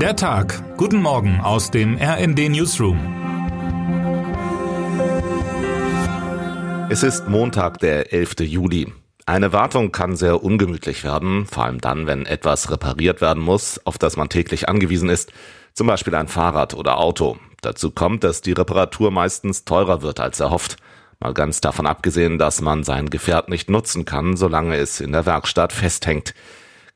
Der Tag. Guten Morgen aus dem RND Newsroom. Es ist Montag, der 11. Juli. Eine Wartung kann sehr ungemütlich werden, vor allem dann, wenn etwas repariert werden muss, auf das man täglich angewiesen ist, zum Beispiel ein Fahrrad oder Auto. Dazu kommt, dass die Reparatur meistens teurer wird als erhofft. Mal ganz davon abgesehen, dass man sein Gefährt nicht nutzen kann, solange es in der Werkstatt festhängt.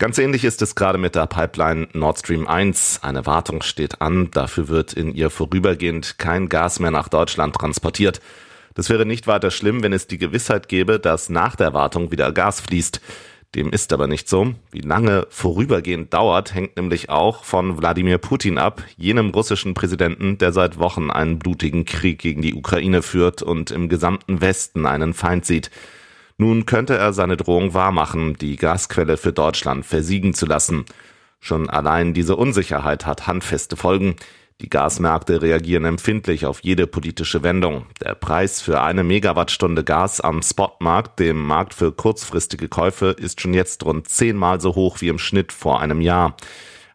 Ganz ähnlich ist es gerade mit der Pipeline Nord Stream 1. Eine Wartung steht an, dafür wird in ihr vorübergehend kein Gas mehr nach Deutschland transportiert. Das wäre nicht weiter schlimm, wenn es die Gewissheit gäbe, dass nach der Wartung wieder Gas fließt. Dem ist aber nicht so. Wie lange vorübergehend dauert, hängt nämlich auch von Wladimir Putin ab, jenem russischen Präsidenten, der seit Wochen einen blutigen Krieg gegen die Ukraine führt und im gesamten Westen einen Feind sieht. Nun könnte er seine Drohung wahrmachen, die Gasquelle für Deutschland versiegen zu lassen. Schon allein diese Unsicherheit hat handfeste Folgen. Die Gasmärkte reagieren empfindlich auf jede politische Wendung. Der Preis für eine Megawattstunde Gas am Spotmarkt, dem Markt für kurzfristige Käufe, ist schon jetzt rund zehnmal so hoch wie im Schnitt vor einem Jahr.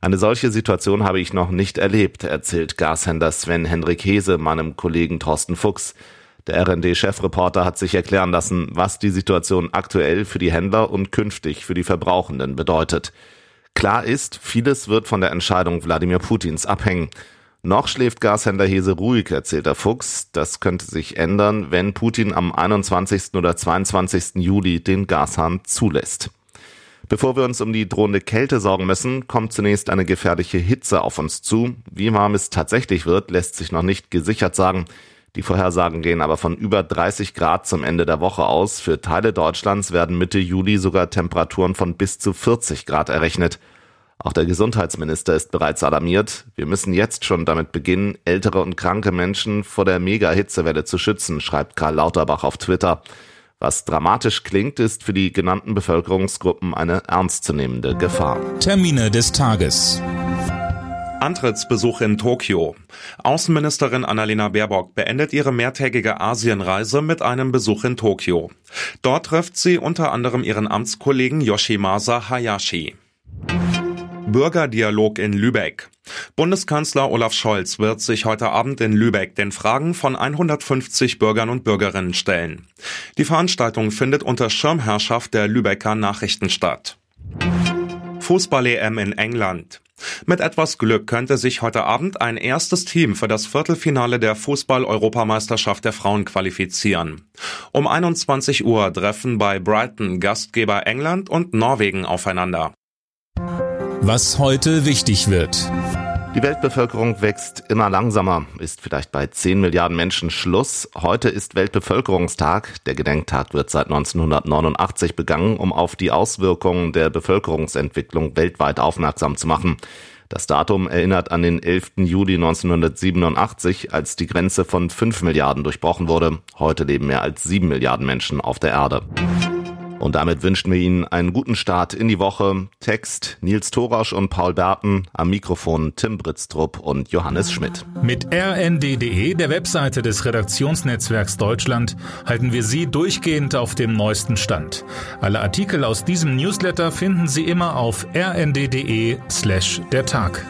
Eine solche Situation habe ich noch nicht erlebt, erzählt Gashändler Sven Henrik Hese meinem Kollegen Thorsten Fuchs. Der RND-Chefreporter hat sich erklären lassen, was die Situation aktuell für die Händler und künftig für die Verbrauchenden bedeutet. Klar ist, vieles wird von der Entscheidung Wladimir Putins abhängen. Noch schläft Gashändler Hese ruhig, erzählt der Fuchs. Das könnte sich ändern, wenn Putin am 21. oder 22. Juli den Gashahn zulässt. Bevor wir uns um die drohende Kälte sorgen müssen, kommt zunächst eine gefährliche Hitze auf uns zu. Wie warm es tatsächlich wird, lässt sich noch nicht gesichert sagen. Die Vorhersagen gehen aber von über 30 Grad zum Ende der Woche aus. Für Teile Deutschlands werden Mitte Juli sogar Temperaturen von bis zu 40 Grad errechnet. Auch der Gesundheitsminister ist bereits alarmiert. Wir müssen jetzt schon damit beginnen, ältere und kranke Menschen vor der Mega-Hitzewelle zu schützen, schreibt Karl Lauterbach auf Twitter. Was dramatisch klingt, ist für die genannten Bevölkerungsgruppen eine ernstzunehmende Gefahr. Termine des Tages. Antrittsbesuch in Tokio. Außenministerin Annalena Baerbock beendet ihre mehrtägige Asienreise mit einem Besuch in Tokio. Dort trifft sie unter anderem ihren Amtskollegen Yoshimasa Hayashi. Bürgerdialog in Lübeck. Bundeskanzler Olaf Scholz wird sich heute Abend in Lübeck den Fragen von 150 Bürgern und Bürgerinnen stellen. Die Veranstaltung findet unter Schirmherrschaft der Lübecker Nachrichten statt. Fußball-EM in England. Mit etwas Glück könnte sich heute Abend ein erstes Team für das Viertelfinale der Fußball-Europameisterschaft der Frauen qualifizieren. Um 21 Uhr treffen bei Brighton Gastgeber England und Norwegen aufeinander. Was heute wichtig wird. Die Weltbevölkerung wächst immer langsamer, ist vielleicht bei 10 Milliarden Menschen Schluss. Heute ist Weltbevölkerungstag. Der Gedenktag wird seit 1989 begangen, um auf die Auswirkungen der Bevölkerungsentwicklung weltweit aufmerksam zu machen. Das Datum erinnert an den 11. Juli 1987, als die Grenze von 5 Milliarden durchbrochen wurde. Heute leben mehr als 7 Milliarden Menschen auf der Erde. Und damit wünschen wir Ihnen einen guten Start in die Woche. Text Nils Thorasch und Paul Berten, am Mikrofon Tim Britztrup und Johannes Schmidt. Mit rnd.de, der Webseite des Redaktionsnetzwerks Deutschland, halten wir Sie durchgehend auf dem neuesten Stand. Alle Artikel aus diesem Newsletter finden Sie immer auf rnd.de slash der Tag.